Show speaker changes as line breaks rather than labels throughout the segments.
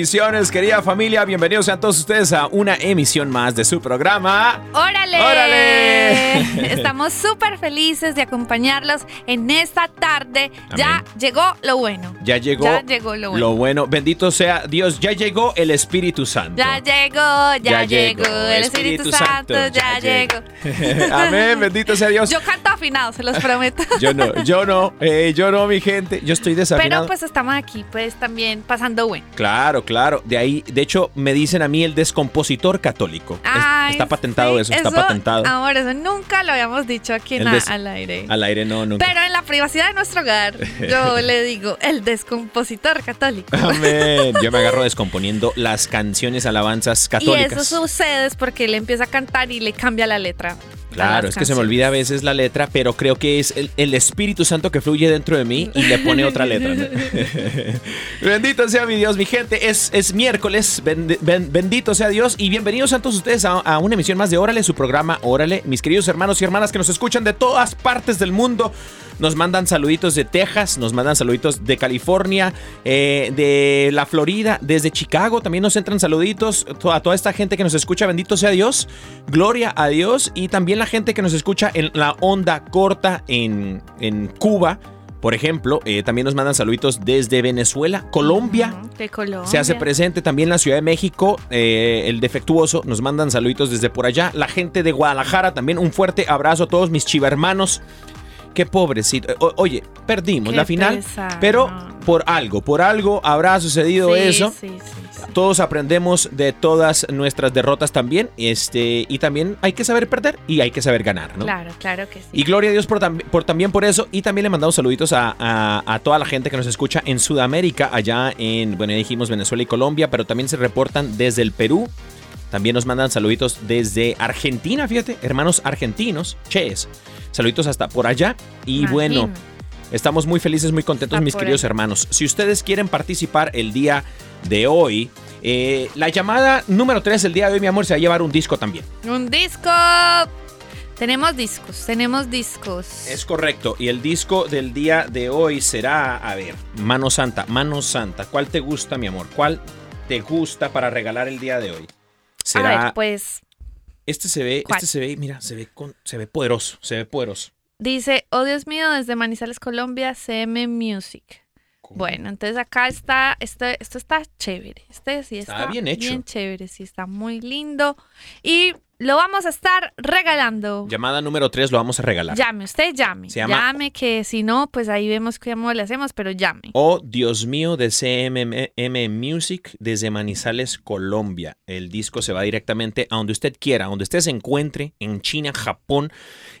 Bendiciones, querida familia. Bienvenidos sean todos ustedes a una emisión más de su programa.
¡Órale!
¡Órale!
Estamos súper felices de acompañarlos en esta tarde. Ya llegó lo bueno.
Ya llegó,
Ya llegó lo bueno.
Bendito sea Dios. Ya llegó el Espíritu Santo.
Ya llegó, ya, llegó, el Espíritu, Santo, ya, llegó.
Amén. Bendito sea Dios.
Yo canto afinado, se los prometo.
Yo no, yo no, eh, yo no, mi gente. Yo estoy desafinado.
Pero pues estamos aquí, pues también pasando bueno.
Claro, claro. De ahí, de hecho, me dicen a mí el descompositor católico.
Ay,
está patentado
sí,
eso, está patentado.
Amor, eso nunca lo habíamos dicho aquí en al aire.
Al aire no, nunca.
Pero en la privacidad de nuestro hogar, yo le digo el descompositor católico.
Amén. Yo me agarro descomponiendo las canciones alabanzas
Y
católicas.
eso sucede es porque él empieza a cantar y le cambia la letra.
Claro, es que se me olvida a veces la letra, pero creo que es el, el Espíritu Santo que fluye dentro de mí y le pone otra letra. ¿no? bendito sea mi Dios, mi gente. Es, es miércoles, ben- ben- bendito sea Dios y bienvenidos a todos ustedes a, a una emisión más de Órale, su programa Órale. Mis queridos hermanos y hermanas que nos escuchan de todas partes del mundo. Nos mandan saluditos de Texas, nos mandan saluditos de California, eh, de la Florida, desde Chicago. También nos entran saluditos to- a toda esta gente que nos escucha. Bendito sea Dios. Gloria a Dios. Y también la gente que nos escucha en la onda corta en, en Cuba. Por ejemplo, eh, también nos mandan saluditos desde Venezuela, Colombia.
Ujú, De Colombia.
Se hace presente también la Ciudad de México, eh, el defectuoso, nos mandan saluditos desde por allá. La gente de Guadalajara también, un fuerte abrazo a todos mis chivermanos. Qué pobrecito. O- oye, perdimos
Qué
la final, pero por algo, por algo habrá sucedido
Sí,
eso.
sí, sí.
Todos aprendemos de todas nuestras derrotas también, este, y también hay que saber perder y hay que saber ganar, ¿no?
Claro, claro que sí.
Y gloria a Dios por, tam- por también por eso. Y también le mandamos saluditos a, a- a toda la gente que nos escucha en Sudamérica, allá en, bueno, dijimos Venezuela y Colombia, pero también se reportan desde el Perú. También nos mandan saluditos desde Argentina, fíjate, hermanos argentinos, ches. Saluditos hasta por allá. Y bueno, estamos muy felices, muy contentos, mis queridos hermanos. Si ustedes quieren participar el día de hoy, eh, la llamada número 3 el día de hoy, mi amor, se va a llevar un disco también.
Un disco. Tenemos discos, tenemos discos.
Es correcto. Y el disco del día de hoy será, a ver, Mano Santa, Mano Santa. ¿Cuál te gusta, mi amor? ¿Cuál te gusta para regalar el día de hoy?
A
Será.
ver, pues
este se ve,
¿cuál?
este se ve, mira, se ve con, se ve poderoso, se ve poderoso.
Dice, oh Dios mío, desde Manizales, Colombia, CM Music. Bueno, entonces acá está, este, esto está chévere. Este sí
Está
está,
bien hecho.
Bien chévere, sí está muy lindo. Y lo vamos a estar regalando.
Llamada número 3 lo vamos a regalar.
Llame, usted llame.
Se llama-
Llame, que si no, pues ahí vemos cómo le hacemos, pero llame.
Oh, Dios mío, de CMM Music desde Manizales, Colombia. El disco se va directamente a donde usted quiera, donde usted se encuentre, en China, Japón,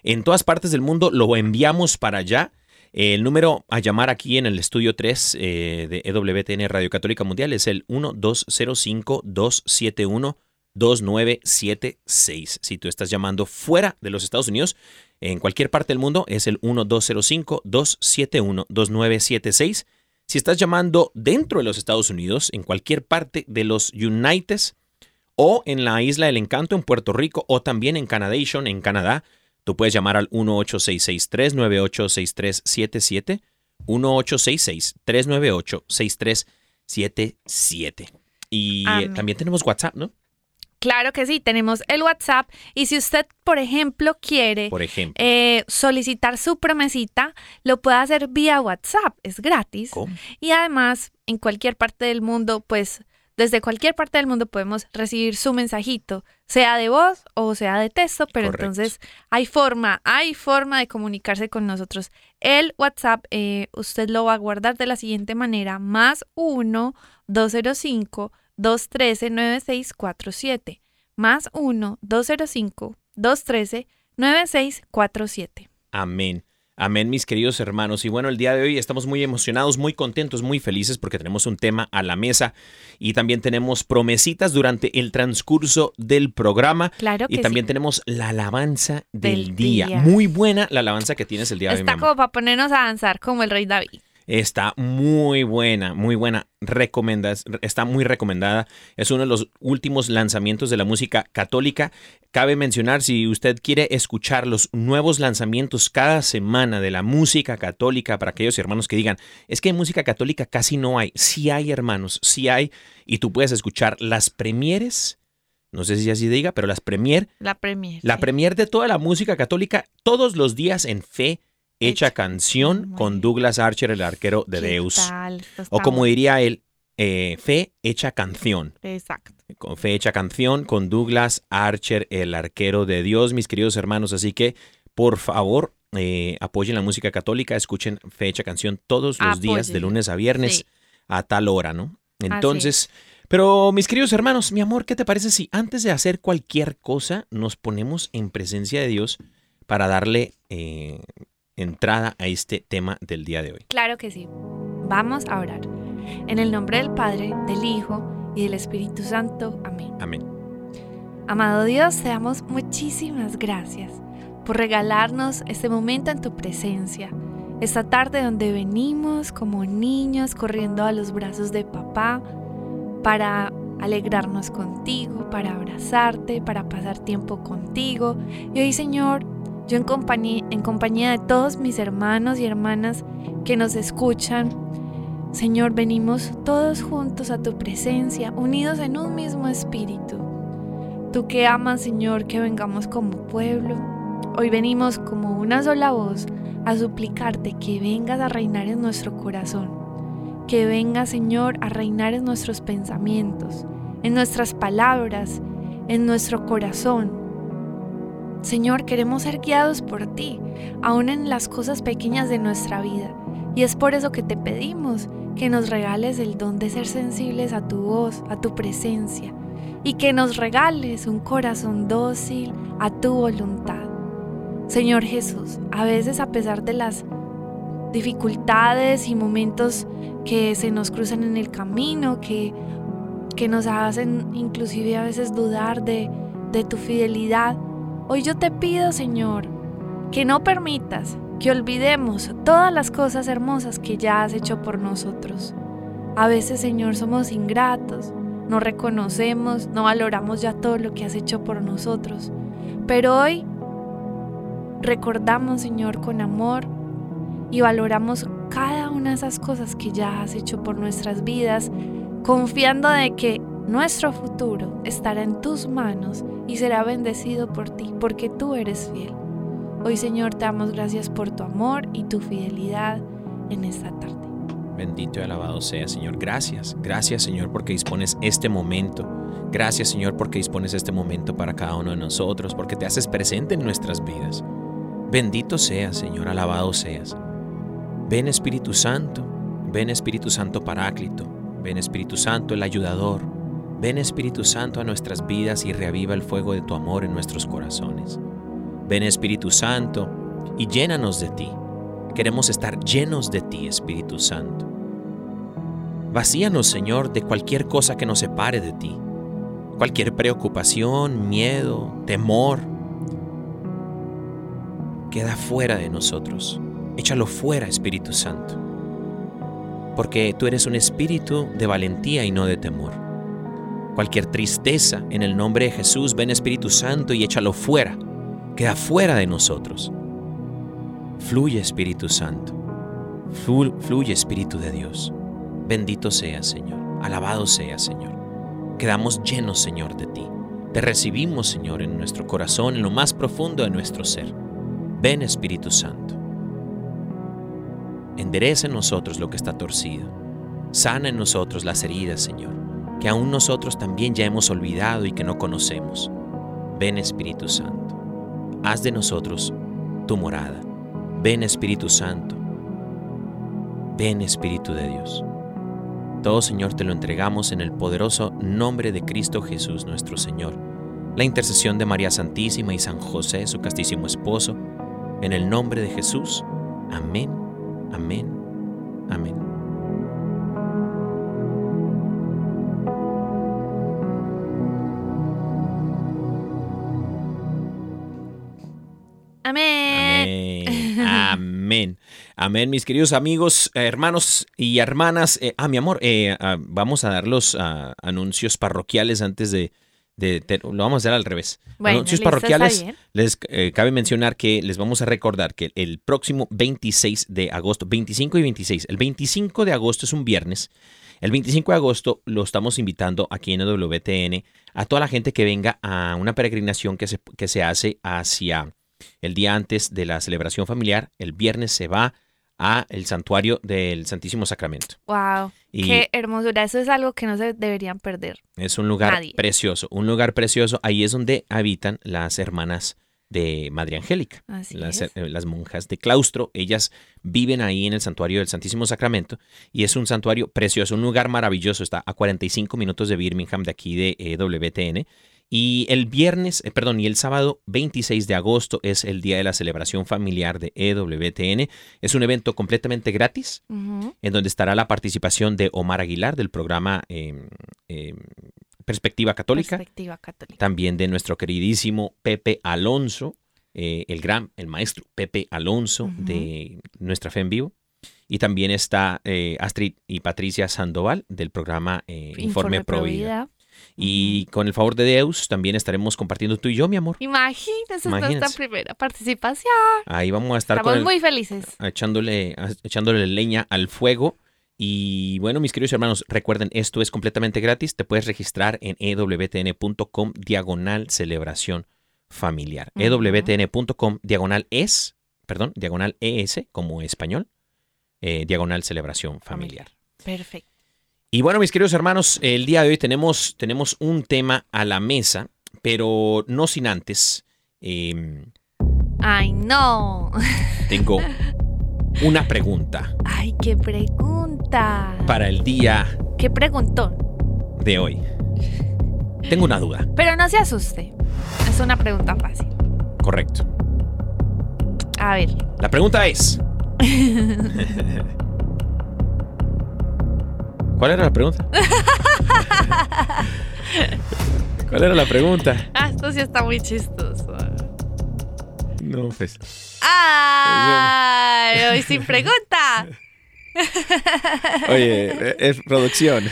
en todas partes del mundo, lo enviamos para allá. El número a llamar aquí en el estudio 3 eh, de EWTN Radio Católica Mundial es el 1205-271-2976. Si tú estás llamando fuera de los Estados Unidos, en cualquier parte del mundo es el 1205-271-2976. Si estás llamando dentro de los Estados Unidos, en cualquier parte de los United o en la Isla del Encanto en Puerto Rico o también en Canadation en Canadá. Tú puedes llamar al 1-866-398-6377. 1-866-398-6377. Y eh,
Amén.
también tenemos WhatsApp, ¿no?
Claro que sí, tenemos el WhatsApp y si usted, por ejemplo, quiere
Por ejemplo.
eh, solicitar su promesita, lo puede hacer vía WhatsApp, es gratis.
¿Cómo?
Y además, en cualquier parte del mundo, pues desde cualquier parte del mundo podemos recibir su mensajito, sea de voz o sea de texto, pero
Correcto.
entonces hay forma, hay forma de comunicarse con nosotros. El WhatsApp, eh, usted lo va a guardar de la siguiente manera, más 1 205 213 9647, más 1 205 213 9647.
Amén. Amén, mis queridos hermanos. Y bueno, el día de hoy estamos muy emocionados, muy contentos, muy felices porque tenemos un tema a la mesa y también tenemos promesitas durante el transcurso del programa.
Claro que
Y también
sí.
tenemos la alabanza del,
Del
día.
día.
Muy buena la alabanza que tienes el día de hoy,
Está como para ponernos a danzar como el rey David.
Está muy buena, muy buena. Recomenda, está muy recomendada. Es uno de los últimos lanzamientos de la música católica. Cabe mencionar, si usted quiere escuchar los nuevos lanzamientos cada semana de la música católica, para aquellos hermanos que digan, es que música católica casi no hay. Sí hay, hermanos, sí hay. Y tú puedes escuchar las premieres, no sé si así diga, pero las premier
La premier.
la
sí.
premier de toda la música católica todos los días en fe, hecha canción con. Douglas Archer, el arquero de
¿Qué
Deus.
tal? Esto
O como diría él, eh, fe hecha canción.
Exacto.
Con fe hecha canción con Douglas Archer, el arquero de Dios, mis queridos hermanos. Así que, por favor, eh, apoyen la música católica, escuchen fe hecha canción todos los días de lunes a viernes
Sí.
a tal hora, ¿no? Entonces, pero mis queridos hermanos, mi amor, ¿qué te parece si antes de hacer cualquier cosa nos ponemos en presencia de Dios para darle eh, entrada a este tema del día de hoy?
Claro que sí. Vamos a orar. En el nombre del Padre, del Hijo y del Espíritu Santo. Amén.
Amén.
Amado Dios, te damos muchísimas gracias por regalarnos este momento en tu presencia. Esta tarde donde venimos como niños corriendo a los brazos de papá para alegrarnos contigo, para abrazarte, para pasar tiempo contigo. Y hoy, Señor, yo en compañía, en compañía de todos mis hermanos y hermanas que nos escuchan, Señor, venimos todos juntos a tu presencia, unidos en un mismo espíritu. Tú que amas, Señor, que vengamos como pueblo. Hoy venimos como una sola voz a suplicarte que vengas a reinar en nuestro corazón. Que vengas, Señor, a reinar en nuestros pensamientos, en nuestras palabras, en nuestro corazón. Señor, queremos ser guiados por ti, aún en las cosas pequeñas de nuestra vida. Y es por eso que te pedimos que nos regales el don de ser sensibles a tu voz, a tu presencia, y que nos regales un corazón dócil a tu voluntad. Señor Jesús, a veces a pesar de las dificultades y momentos que se nos cruzan en el camino, que, que nos hacen inclusive a veces dudar de, de tu fidelidad, hoy yo te pido, Señor, que no permitas que olvidemos todas las cosas hermosas que ya has hecho por nosotros. A veces, Señor, somos ingratos, no reconocemos, no valoramos ya todo lo que has hecho por nosotros. Pero hoy recordamos, Señor, con amor y valoramos cada una de esas cosas que ya has hecho por nuestras vidas, confiando de que nuestro futuro estará en tus manos y será bendecido por ti, porque tú eres fiel. Hoy, Señor, te damos gracias por tu amor y tu fidelidad en esta tarde.
Bendito y alabado sea, Señor. Gracias, gracias, Señor, porque dispones este momento. Gracias, Señor, porque dispones este momento para cada uno de nosotros, porque te haces presente en nuestras vidas. Bendito seas, Señor, alabado seas. Ven Espíritu Santo, ven Espíritu Santo Paráclito, ven Espíritu Santo el ayudador, ven Espíritu Santo a nuestras vidas y reaviva el fuego de tu amor en nuestros corazones. Ven Espíritu Santo y llénanos de ti. Queremos estar llenos de ti, Espíritu Santo. Vacíanos, Señor, de cualquier cosa que nos separe de ti. Cualquier preocupación, miedo, temor. Queda fuera de nosotros. Échalo fuera, Espíritu Santo. Porque tú eres un espíritu de valentía y no de temor. Cualquier tristeza, en el nombre de Jesús, ven Espíritu Santo y échalo fuera. Queda fuera de nosotros. Fluye Espíritu Santo. Flu- Fluye Espíritu de Dios. Bendito sea, Señor. Alabado sea, Señor. Quedamos llenos, Señor, de ti. Te recibimos, Señor, en nuestro corazón, en lo más profundo de nuestro ser. Ven, Espíritu Santo. Endereza en nosotros lo que está torcido. Sana en nosotros las heridas, Señor, que aún nosotros también ya hemos olvidado y que no conocemos. Ven, Espíritu Santo. Haz de nosotros tu morada. Ven, Espíritu Santo. Ven, Espíritu de Dios. Todo, Señor, te lo entregamos en el poderoso nombre de Cristo Jesús nuestro Señor. La intercesión de María Santísima y San José, su castísimo esposo. En el nombre de Jesús. Amén, amén, amén.
Amén.
Amén. Amén. Amén, mis queridos amigos, hermanos y hermanas. Eh, ah, mi amor, eh, ah, vamos a dar los ah, anuncios parroquiales antes de, de- de- Lo vamos a hacer al revés.
Bueno,
anuncios parroquiales. Les eh, cabe mencionar que les vamos a recordar que el próximo 26 de agosto, 25 y 26, el 25 de agosto es un viernes. El 25 de agosto lo estamos invitando aquí en WTN a toda la gente que venga a una peregrinación que se, que se hace hacia el día antes de la celebración familiar. El viernes se va a el santuario del Santísimo Sacramento.
Wow.
Y
Qué hermosura. Eso es algo que no se deberían perder.
es un lugar
Nadie.
precioso, un lugar precioso. Ahí es donde habitan las hermanas de Madre Angélica. Las, eh, las monjas de claustro, ellas viven ahí en el santuario del Santísimo Sacramento y es un santuario precioso, un lugar maravilloso, está a 45 minutos de Birmingham, de aquí de eh, WTN. Y el viernes, eh, perdón, y el sábado 26 de agosto es el día de la celebración familiar de EWTN. Es un evento completamente gratis, en donde estará la participación de Omar Aguilar del programa eh, eh, Perspectiva Católica
Perspectiva católica.
también de nuestro queridísimo Pepe Alonso, eh, el gran, el maestro Pepe Alonso de Nuestra Fe en Vivo. Y también está eh, Astrid y Patricia Sandoval del programa Informe, Pro Vida.
Vida.
Y con el favor de Deus también estaremos compartiendo tú y yo, mi amor.
Imagínense esta es nuestra
Imagínense.
primera participación.
Ahí vamos a estar
Estamos
con el-
muy felices.
echándole, echándole leña al fuego. Y bueno, mis queridos hermanos, recuerden, esto es completamente gratis. Te puedes registrar en ewtn.com diagonal celebración familiar.
Ujú.
ewtn.com diagonal es, perdón, diagonal es como español, eh, diagonal celebración familiar.
Perfecto.
Y bueno, mis queridos hermanos, el día de hoy tenemos, tenemos un tema a la mesa, pero no sin antes. eh,
Ay, no.
tengo una pregunta
Ay, qué pregunta.
para el día
¿Qué preguntó?
de hoy. Tengo una duda,
Pero no se asuste. Es una pregunta fácil.
correcto.
A ver.
La pregunta es... ¿Cuál era la pregunta? ¿Cuál era la pregunta?
Ah, esto sí está muy chistoso.
No, pues...
¡Ay! Hoy sin pregunta.
Oye, es producción.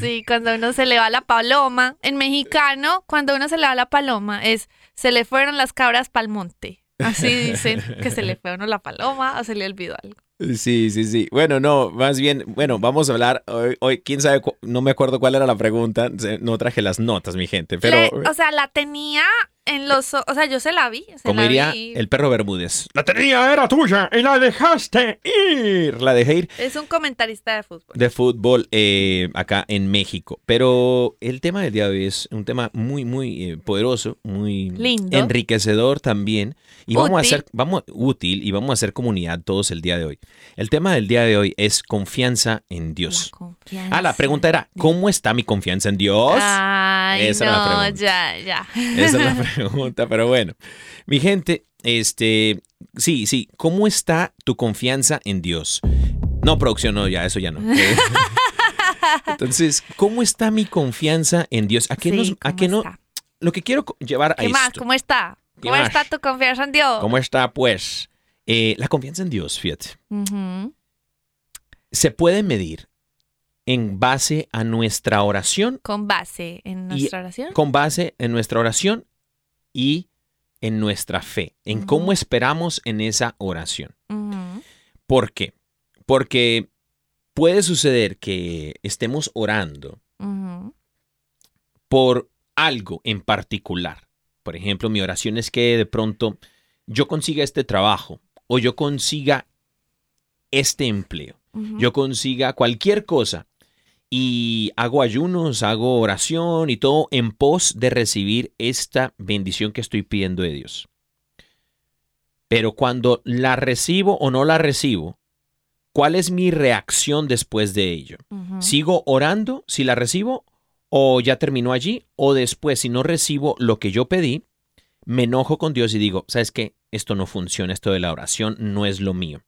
Sí, cuando uno se le va la paloma. En mexicano, cuando uno se le va la paloma, es se le fueron las cabras pa'l monte. Así dicen que se le fue a uno la paloma o se le olvidó algo.
Sí, sí, sí. Bueno, no, más bien, bueno, vamos a hablar hoy, hoy quién sabe, cu- no me acuerdo cuál era la pregunta, no traje las notas, mi gente, pero
Le- o sea, la tenía en los... o- O sea, yo se la vi. se
como
la
diría
vi.
el perro Bermúdez, la tenía, era tuya y la dejaste ir. La dejé ir
Es un comentarista de fútbol.
de fútbol eh, acá en México. Pero el tema del día de hoy es un tema muy, muy eh, poderoso, muy
Lindo.
enriquecedor también. Y vamos a hacer, vamos, útil y vamos a hacer comunidad todos el día de hoy. El tema del día de hoy es confianza en Dios.
La confianza.
Ah, la pregunta era, ¿cómo está mi confianza en Dios?
Ay,
Esa era la
no,
pregunta.
ya, ya.
Esa es la pregunta, pero bueno. Mi gente, este, sí, sí, ¿cómo está tu confianza en Dios? No, producción, no, ya, eso ya no. Eh, Entonces, ¿cómo está mi confianza en Dios? ¿A qué,
Sí,
nos- a
¿cómo
qué no? Lo que quiero llevar a
¿Qué más?
esto.
¿Cómo está?
¿Qué
¿Cómo está tu confianza en Dios?
¿Cómo está, pues? Eh, la confianza en Dios, fíjate, se puede medir en base a nuestra oración,
Con base en
Y
nuestra oración.
con base en nuestra oración y en nuestra fe, en cómo esperamos en esa oración. ¿Por qué? Porque puede suceder que estemos orando por algo en particular. Por ejemplo, mi oración es que de pronto yo consiga este trabajo o yo consiga este empleo, yo consiga cualquier cosa y hago ayunos, hago oración y todo en pos de recibir esta bendición que estoy pidiendo de Dios. Pero cuando la recibo o no la recibo, ¿cuál es mi reacción después de ello? ¿Sigo orando si la recibo o ya terminó allí? O después, si no recibo lo que yo pedí, me enojo con Dios y digo, ¿sabes qué? Esto no funciona, esto de la oración no es lo mío.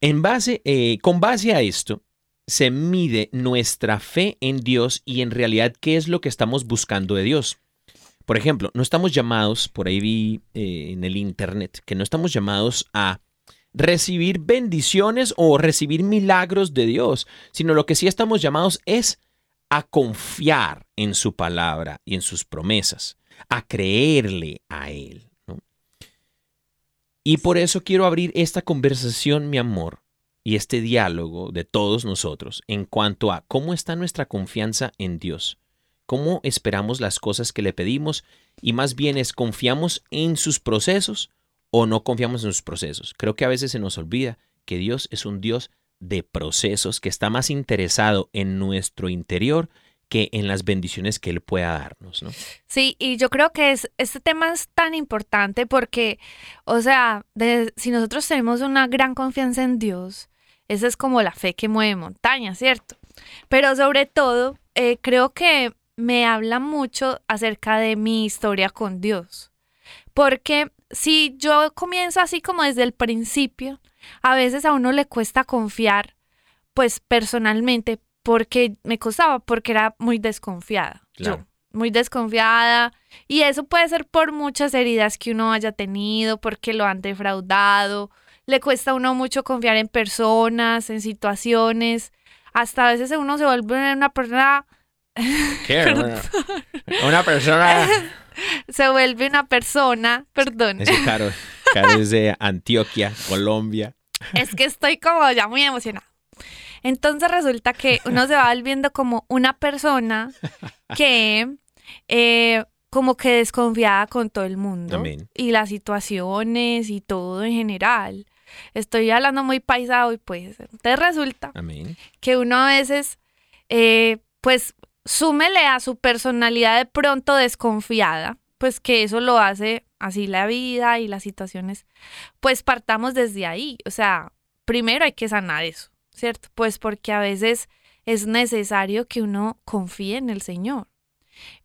En base, eh, con base a esto, se mide nuestra fe en Dios y en realidad qué es lo que estamos buscando de Dios. Por ejemplo, no estamos llamados, por ahí vi eh, en el internet, que no estamos llamados a recibir bendiciones o recibir milagros de Dios, sino lo que sí estamos llamados es a confiar en su palabra y en sus promesas, a creerle a Él. Y por eso quiero abrir esta conversación, mi amor, y este diálogo de todos nosotros en cuanto a cómo está nuestra confianza en Dios, cómo esperamos las cosas que le pedimos y más bien es confiamos en sus procesos o no confiamos en sus procesos. Creo que a veces se nos olvida que Dios es un Dios de procesos que está más interesado en nuestro interior que en las bendiciones que Él pueda darnos, ¿no?
Sí, y yo creo que es, este tema es tan importante porque, o sea, si nosotros tenemos una gran confianza en Dios, esa es como la fe que mueve montañas, ¿cierto? Pero sobre todo, eh, creo que me habla mucho acerca de mi historia con Dios. Porque si yo comienzo así como desde el principio, a veces a uno le cuesta confiar, pues personalmente, porque me costaba, porque era muy desconfiada.
Claro.
Yo, muy desconfiada. Y eso puede ser por muchas heridas que uno haya tenido, porque lo han defraudado. Le cuesta a uno mucho confiar en personas, en situaciones. Hasta a veces uno se vuelve una persona
¿Qué? Una, una persona...
se vuelve una persona, perdón,
Ese caro, caro es de Antioquia, Colombia.
es que estoy como ya muy emocionada. Entonces resulta que uno se va volviendo como una persona que eh, como que desconfiada con todo el mundo
Amén.
y las situaciones y todo en general. Estoy hablando muy paisado y pues entonces resulta que uno a veces, eh, pues, súmele a su personalidad de pronto desconfiada, pues que eso lo hace así la vida y las situaciones, pues partamos desde ahí. O sea, primero hay que sanar eso, ¿cierto? Pues porque a veces es necesario que uno confíe en el Señor.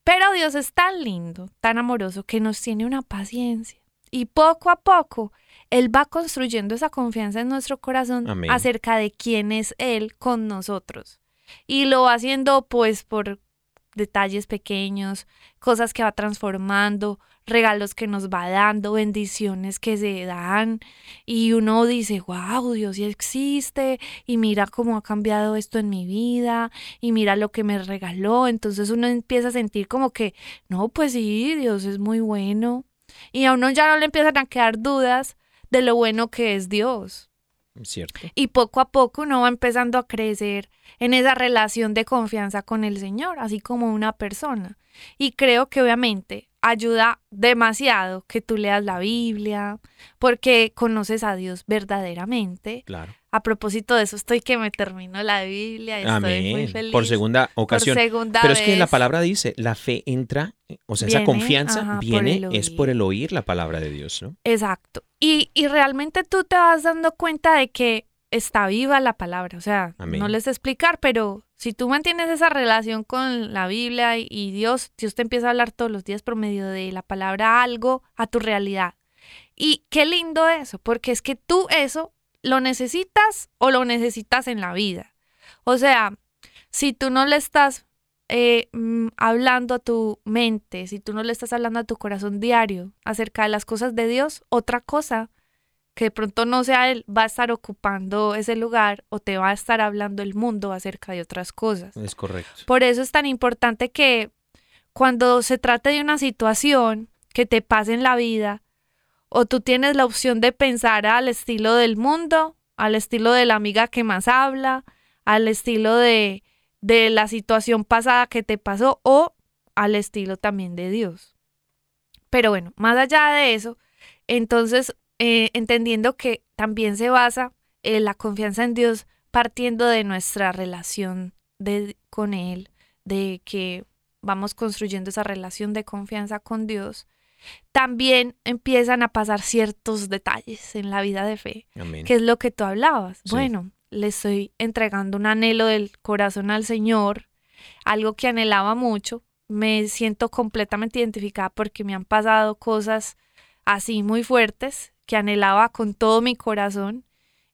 Pero Dios es tan lindo, tan amoroso, que nos tiene una paciencia. Y poco a poco, Él va construyendo esa confianza en nuestro corazón
Amén.
acerca de quién es Él con nosotros. Y lo va haciendo pues por detalles pequeños, cosas que va transformando, regalos que nos va dando, bendiciones que se dan. Y uno dice, wow, Dios sí existe. Y mira cómo ha cambiado esto en mi vida. Y mira lo que me regaló. Entonces uno empieza a sentir como que, no, pues sí, Dios es muy bueno. Y a uno ya no le empiezan a quedar dudas de lo bueno que es Dios.
¿Cierto?
Y poco a poco uno va empezando a crecer en esa relación de confianza con el Señor, así como una persona. Y creo que obviamente ayuda demasiado que tú leas la Biblia, porque conoces a Dios verdaderamente.
Claro.
A propósito de eso, estoy que me termino la Biblia muy
Amén.
feliz.
Por segunda
Por
ocasión.
segunda
Pero es que la palabra dice, la fe entra, o sea, esa confianza
ajá, por
viene, es por el oír la palabra de Dios, ¿no?
Exacto. Y, y realmente tú te vas dando cuenta de que está viva la palabra. O sea,
Amén.
no les explicar, pero si tú mantienes esa relación con la Biblia y, y Dios, Dios te empieza a hablar todos los días por medio de la palabra algo a tu realidad. Y qué lindo eso, porque es que tú eso lo necesitas o lo necesitas en la vida. O sea, si tú no le estás eh, mm, hablando a tu mente, si tú no le estás hablando a tu corazón diario acerca de las cosas de Dios, otra cosa que de pronto no sea él, va a estar ocupando ese lugar o te va a estar hablando el mundo acerca de otras cosas.
Es correcto.
Por eso es tan importante que cuando se trate de una situación que te pase en la vida, o tú tienes la opción de pensar al estilo del mundo, al estilo de la amiga que más habla, al estilo de, de la situación pasada que te pasó, o al estilo también de Dios. Pero bueno, más allá de eso, entonces, eh, entendiendo que también se basa en la confianza en Dios partiendo de nuestra relación de, con Él, de que vamos construyendo esa relación de confianza con Dios, también empiezan a pasar ciertos detalles en la vida de fe,
Amén.
que es lo que tú hablabas.
Sí.
Bueno, le estoy entregando un anhelo del corazón al Señor, algo que anhelaba mucho. Me siento completamente identificada porque me han pasado cosas así muy fuertes que anhelaba con todo mi corazón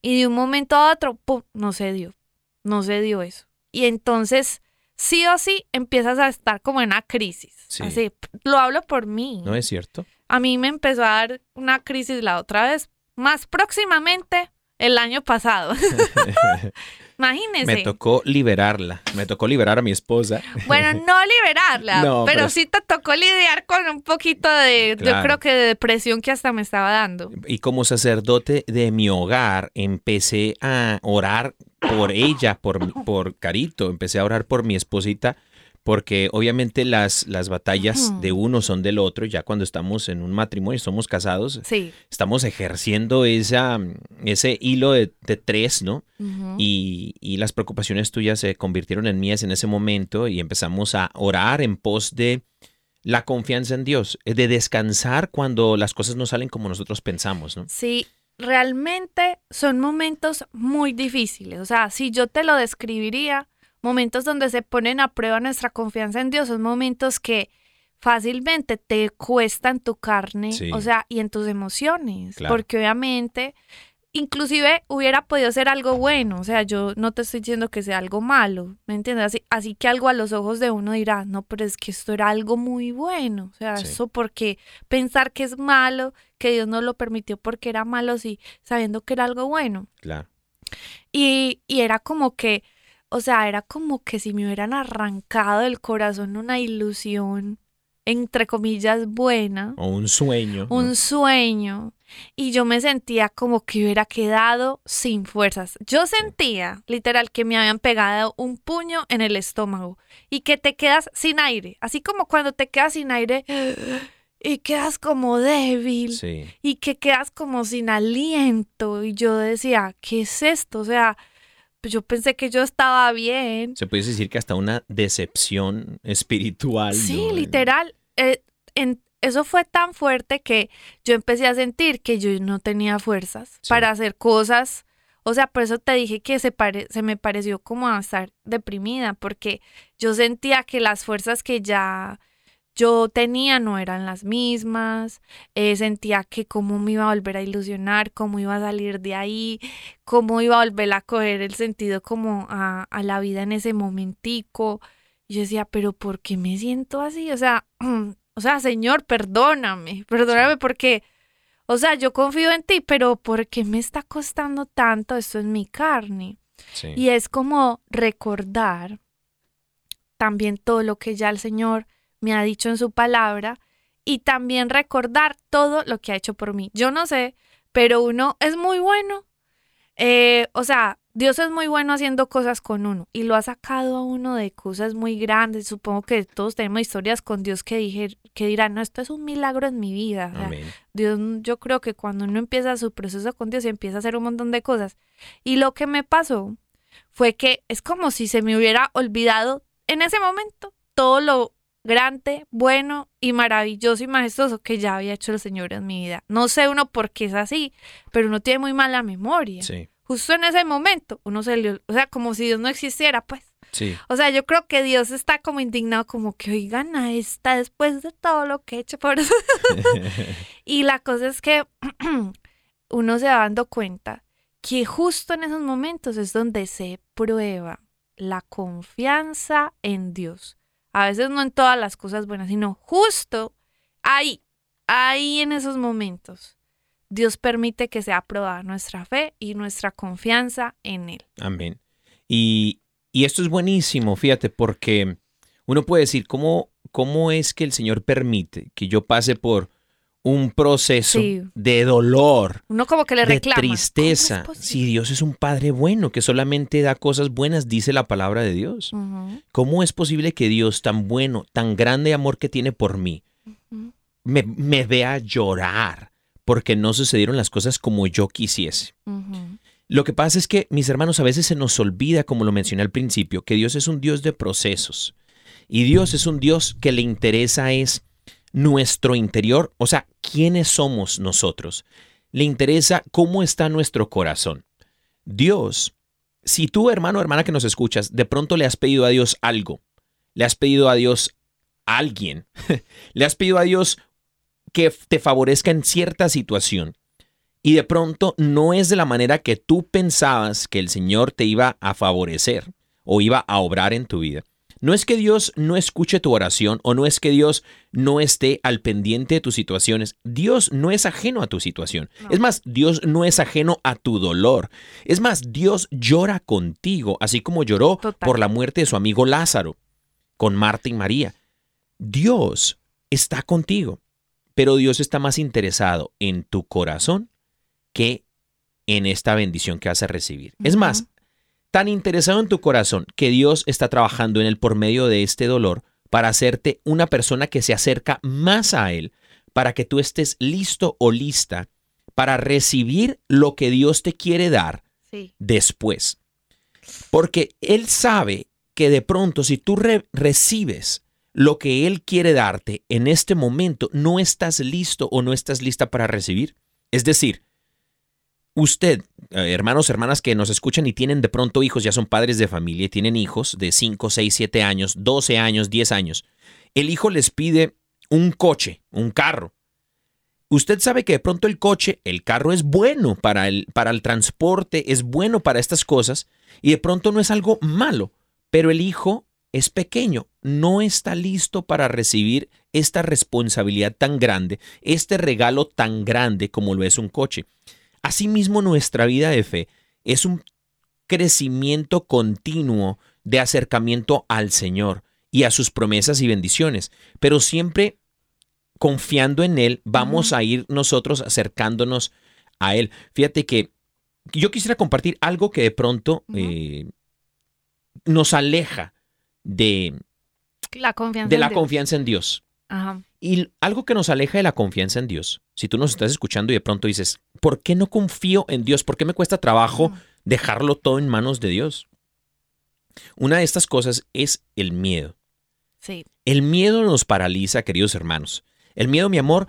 y de un momento a otro, ¡pum!, no se dio, no se dio eso. Y entonces, sí o sí, empiezas a estar como en una crisis.
Sí.
Así, lo hablo por mí.
¿No es cierto?
A mí me empezó a dar una crisis la otra vez, más próximamente el año pasado. Imagínese.
Me tocó liberarla. Me tocó liberar a mi esposa.
Bueno, no liberarla,
No,
pero,
pero-
sí te tocó lidiar con un poquito de, yo creo que de depresión que hasta me estaba dando.
Y como sacerdote de mi hogar, empecé a orar por ella, por, por Carito. Empecé a orar por mi esposita, porque obviamente las, las batallas de uno son del otro. Ya cuando estamos en un matrimonio, somos casados,
Sí.
estamos ejerciendo esa, ese hilo de, de tres, ¿no? Y, y las preocupaciones tuyas se convirtieron en mías en ese momento y empezamos a orar en pos de la confianza en Dios, eh, de descansar cuando las cosas no salen como nosotros pensamos, ¿no?
Sí, realmente son momentos muy difíciles. O sea, si yo te lo describiría, momentos donde se ponen a prueba nuestra confianza en Dios, son momentos que fácilmente te cuestan tu carne,
Sí.
o sea, y en tus emociones,
Claro.
porque obviamente, inclusive hubiera podido ser algo bueno, o sea, yo no te estoy diciendo que sea algo malo, ¿me entiendes? Así, así que algo a los ojos de uno dirá, no, pero es que esto era algo muy bueno, o sea,
Sí.
eso porque pensar que es malo, que Dios no lo permitió porque era malo, sí, sabiendo que era algo bueno.
Claro.
Y, y era como que, o sea, era como que si me hubieran arrancado del corazón una ilusión, entre comillas, buena,
O un sueño. ¿no?
un sueño, y yo me sentía como que hubiera quedado sin fuerzas. Yo sentía, literal, que me habían pegado un puño en el estómago y que te quedas sin aire, así como cuando te quedas sin aire y quedas como débil
Sí.
y que quedas como sin aliento. Y yo decía, ¿qué es esto? O sea, yo pensé que yo estaba bien.
Se puede decir que hasta una decepción espiritual.
Sí,
¿no?
literal. eh, en- eso fue tan fuerte que yo empecé a sentir que yo no tenía fuerzas
Sí.
para hacer cosas. O sea, por eso te dije que se, pare- se me pareció como a estar deprimida, porque yo sentía que las fuerzas que ya yo tenía no eran las mismas, eh, sentía que cómo me iba a volver a ilusionar, cómo iba a salir de ahí, cómo iba a volver a coger el sentido como a, a la vida en ese momentico. Y yo decía, pero ¿por qué me siento así? O sea, o sea, Señor, perdóname, perdóname porque, o sea, yo confío en ti, pero ¿por qué me está costando tanto esto en mi carne?
Sí.
Y es como recordar también todo lo que ya el Señor me ha dicho en su palabra y también recordar todo lo que ha hecho por mí. Yo no sé, pero uno es muy bueno. Eh, o sea, Dios es muy bueno haciendo cosas con uno y lo ha sacado a uno de cosas muy grandes. Supongo que todos tenemos historias con Dios que, dije, que dirán, no, esto es un milagro en mi vida. O sea,
Amén.
Dios, yo creo que cuando uno empieza su proceso con Dios, empieza a hacer un montón de cosas. Y lo que me pasó fue que es como si se me hubiera olvidado en ese momento todo lo grande, bueno y maravilloso y majestuoso que ya había hecho el Señor en mi vida. No sé uno por qué es así, pero uno tiene muy mala memoria.
Sí.
Justo en ese momento, uno se le, o sea, como si Dios no existiera, pues.
Sí.
O sea, yo creo que Dios está como indignado, como que oigan a esta después de todo lo que he hecho por eso. y la cosa es que uno se va dando cuenta que justo en esos momentos es donde se prueba la confianza en Dios. A veces no en todas las cosas buenas, sino justo ahí, ahí en esos momentos, Dios permite que sea probada nuestra fe y nuestra confianza en Él.
Amén. Y, y esto es buenísimo, fíjate, porque uno puede decir, ¿cómo, ¿cómo es que el Señor permite que yo pase por un proceso
Sí.
de dolor,
Uno como que le
de
reclama. ¿cómo es
tristeza? Si Dios es un Padre bueno, que solamente da cosas buenas, dice la palabra de Dios. ¿Cómo es posible que Dios, tan bueno, tan grande amor que tiene por mí, me, me vea llorar porque no sucedieron las cosas como yo quisiese? Lo que pasa es que, mis hermanos, a veces se nos olvida, como lo mencioné al principio, que Dios es un Dios de procesos. Y Dios es un Dios que le interesa es nuestro interior, o sea, quiénes somos nosotros. Le interesa cómo está nuestro corazón. Dios, si tú, hermano o hermana que nos escuchas, de pronto le has pedido a Dios algo, le has pedido a Dios a alguien, le has pedido a Dios que te favorezca en cierta situación, y de pronto no es de la manera que tú pensabas que el Señor te iba a favorecer o iba a obrar en tu vida. No es que Dios no escuche tu oración o no es que Dios no esté al pendiente de tus situaciones. Dios no es ajeno a tu situación.
No.
Es más, Dios no es ajeno a tu dolor. Es más, Dios llora contigo, así como lloró
Total.
por la muerte de su amigo Lázaro, con Marta y María. Dios está contigo, pero Dios está más interesado en tu corazón que en esta bendición que vas a recibir. Es más, tan interesado en tu corazón que Dios está trabajando en él por medio de este dolor para hacerte una persona que se acerca más a Él, para que tú estés listo o lista para recibir lo que Dios te quiere dar
Sí.
después. Porque Él sabe que de pronto si tú re- recibes lo que Él quiere darte en este momento, no estás listo o no estás lista para recibir. Es decir, usted, eh, hermanos, hermanas que nos escuchan y tienen de pronto hijos, ya son padres de familia y tienen hijos de 5, 6, 7 años, 12 años, 10 años. El hijo les pide un coche, un carro. Usted sabe que de pronto el coche, el carro es bueno para el, para el transporte, es bueno para estas cosas y de pronto no es algo malo, pero el hijo es pequeño, no está listo para recibir esta responsabilidad tan grande, este regalo tan grande como lo es un coche. Asimismo, nuestra vida de fe es un crecimiento continuo de acercamiento al Señor y a sus promesas y bendiciones, pero siempre confiando en Él, vamos a ir nosotros acercándonos a Él. Fíjate que yo quisiera compartir algo que de pronto eh, nos aleja de,
La confianza.
de
en
la
Dios.
confianza en Dios.
Ajá.
Y algo que nos aleja de la confianza en Dios. Si tú nos estás escuchando y de pronto dices, ¿por qué no confío en Dios? ¿Por qué me cuesta trabajo dejarlo todo en manos de Dios? Una de estas cosas es el miedo.
Sí.
El miedo nos paraliza, queridos hermanos. El miedo, mi amor,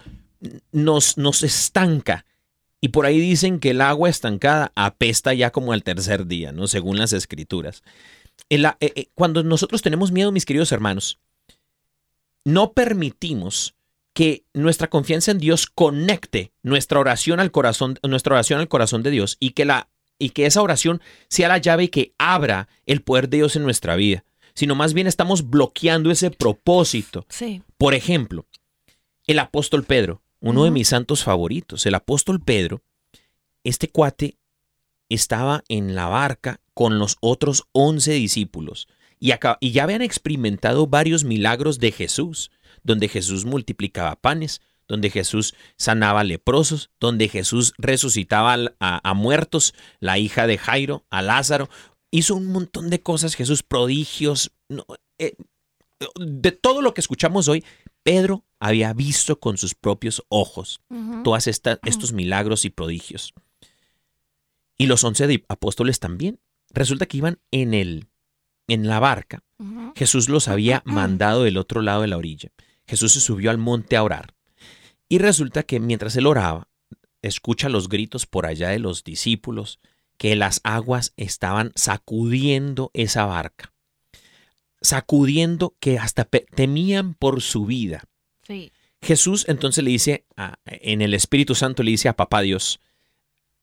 nos, nos estanca. Y por ahí dicen que el agua estancada apesta ya como al tercer día, ¿no? Según las escrituras. El- eh, eh, cuando nosotros tenemos miedo, mis queridos hermanos, no permitimos que nuestra confianza en Dios conecte nuestra oración al corazón, nuestra oración al corazón de Dios y que la y que esa oración sea la llave que abra el poder de Dios en nuestra vida, sino más bien estamos bloqueando ese propósito.
Sí.
Por ejemplo, el apóstol Pedro, uno de mis santos favoritos, el apóstol Pedro, este cuate estaba en la barca con los otros 11 discípulos y, acá- y ya habían experimentado varios milagros de Jesús, donde Jesús multiplicaba panes, donde Jesús sanaba leprosos, donde Jesús resucitaba a, a muertos, la hija de Jairo, a Lázaro, hizo un montón de cosas, Jesús, prodigios, no, eh, de todo lo que escuchamos hoy, Pedro había visto con sus propios ojos
Ujú.
todos estos milagros y prodigios. Y los once apóstoles también. Resulta que iban en el en la barca. Jesús los había mandado del otro lado de la orilla. Jesús se subió al monte a orar. Y resulta que mientras él oraba, escucha los gritos por allá de los discípulos que las aguas estaban sacudiendo esa barca. Sacudiendo que hasta temían por su vida.
Sí.
Jesús entonces le dice, a- en el Espíritu Santo le dice a Papá Dios,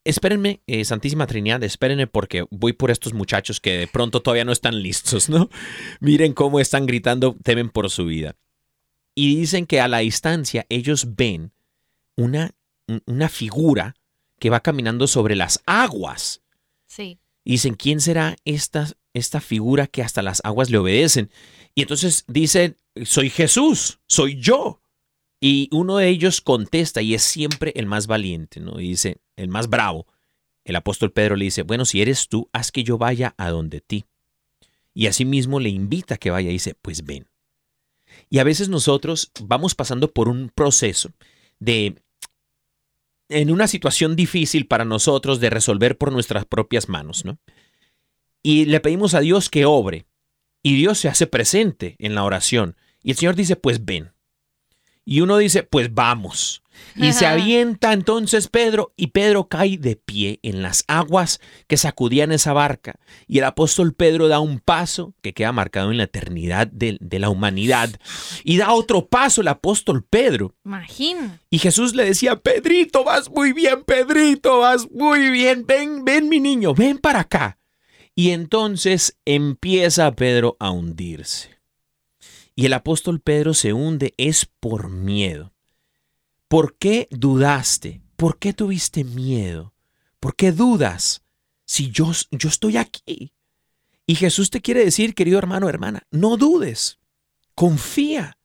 espérenme, eh, Santísima Trinidad, espérenme porque voy por estos muchachos que de pronto todavía no están listos, ¿no? Miren cómo están gritando, temen por su vida. Y dicen que a la distancia ellos ven una un- una figura que va caminando sobre las aguas.
Sí.
Y dicen, ¿quién será esta, esta figura que hasta las aguas le obedecen? Y entonces dicen, soy Jesús, soy yo. Y uno de ellos contesta y es siempre el más valiente, ¿no? Y dice, el más bravo. El apóstol Pedro le dice, bueno, si eres tú, haz que yo vaya a donde ti. Y asimismo le invita a que vaya y dice, pues ven. Y a veces nosotros vamos pasando por un proceso de, en una situación difícil para nosotros de resolver por nuestras propias manos, ¿no? Y le pedimos a Dios que obre. Y Dios se hace presente en la oración. Y el Señor dice, pues ven. Y uno dice, pues vamos. Y se avienta entonces Pedro y Pedro cae de pie en las aguas que sacudían esa barca. Y el apóstol Pedro da un paso que queda marcado en la eternidad de, de la humanidad. Y da otro paso el apóstol Pedro.
Imagina.
Y Jesús le decía, Pedrito, vas muy bien, Pedrito, vas muy bien, ven, ven mi niño, ven para acá. Y entonces empieza Pedro a hundirse. Y el apóstol Pedro se hunde es por miedo. ¿Por qué dudaste? ¿Por qué tuviste miedo? ¿Por qué dudas si yo, yo estoy aquí? Y Jesús te quiere decir, querido hermano, hermana, no dudes, confía.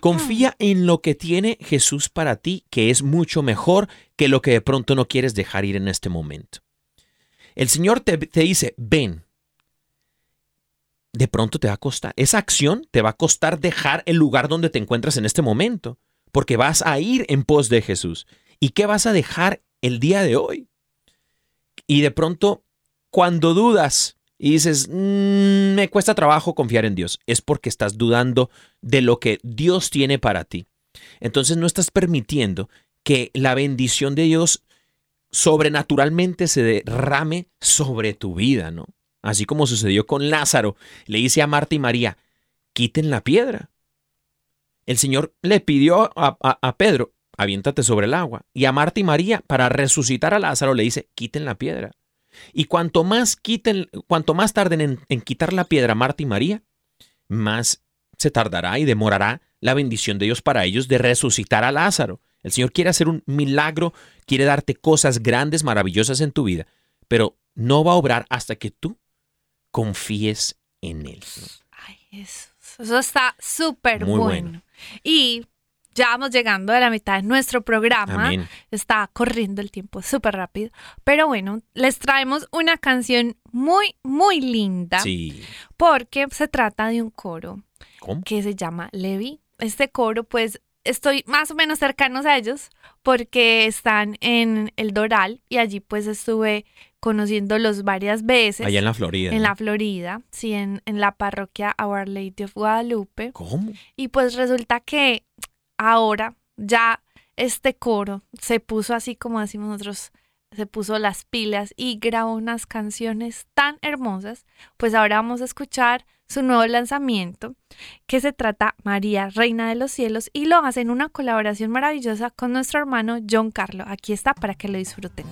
Confía en lo que tiene Jesús para ti, que es mucho mejor que lo que de pronto no quieres dejar ir en este momento. El Señor te, te dice, ven. De pronto te va a costar. Esa acción te va a costar dejar el lugar donde te encuentras en este momento, porque vas a ir en pos de Jesús. ¿Y qué vas a dejar el día de hoy? Y de pronto, cuando dudas y dices, "Mm, me cuesta trabajo confiar en Dios, es porque estás dudando de lo que Dios tiene para ti. Entonces no estás permitiendo que la bendición de Dios sobrenaturalmente se derrame sobre tu vida, ¿no? Así como sucedió con Lázaro, le dice a Marta y María, quiten la piedra. El Señor le pidió a, Pedro, aviéntate sobre el agua, y a Marta y María, para resucitar a Lázaro, le dice, quiten la piedra. Y cuanto más quiten, cuanto más tarden en, en quitar la piedra Marta y María, más se tardará y demorará la bendición de Dios para ellos de resucitar a Lázaro. El Señor quiere hacer un milagro, quiere darte cosas grandes, maravillosas en tu vida, pero no va a obrar hasta que tú confíes en Él.
Ay, Jesús. Eso está súper bueno.
bueno.
Y ya vamos llegando a la mitad de nuestro programa.
Amén.
Está corriendo el tiempo súper rápido. Pero bueno, les traemos una canción muy, muy linda.
Sí.
Porque se trata de un coro
¿Cómo?
que se llama Levi. Este coro, pues estoy más o menos cercanos a ellos porque están en el Doral y allí pues estuve conociéndolos varias veces.
Allá en la Florida.
en
¿no?
la Florida, sí, en, en la parroquia Our Lady of Guadalupe.
¿Cómo?
Y pues resulta que ahora ya este coro se puso así como decimos nosotros, se puso las pilas y grabó unas canciones tan hermosas. Pues ahora vamos a escuchar su nuevo lanzamiento que se trata María, Reina de los Cielos y lo hace en una colaboración maravillosa con nuestro hermano John Carlo. Aquí está para que lo disfruten.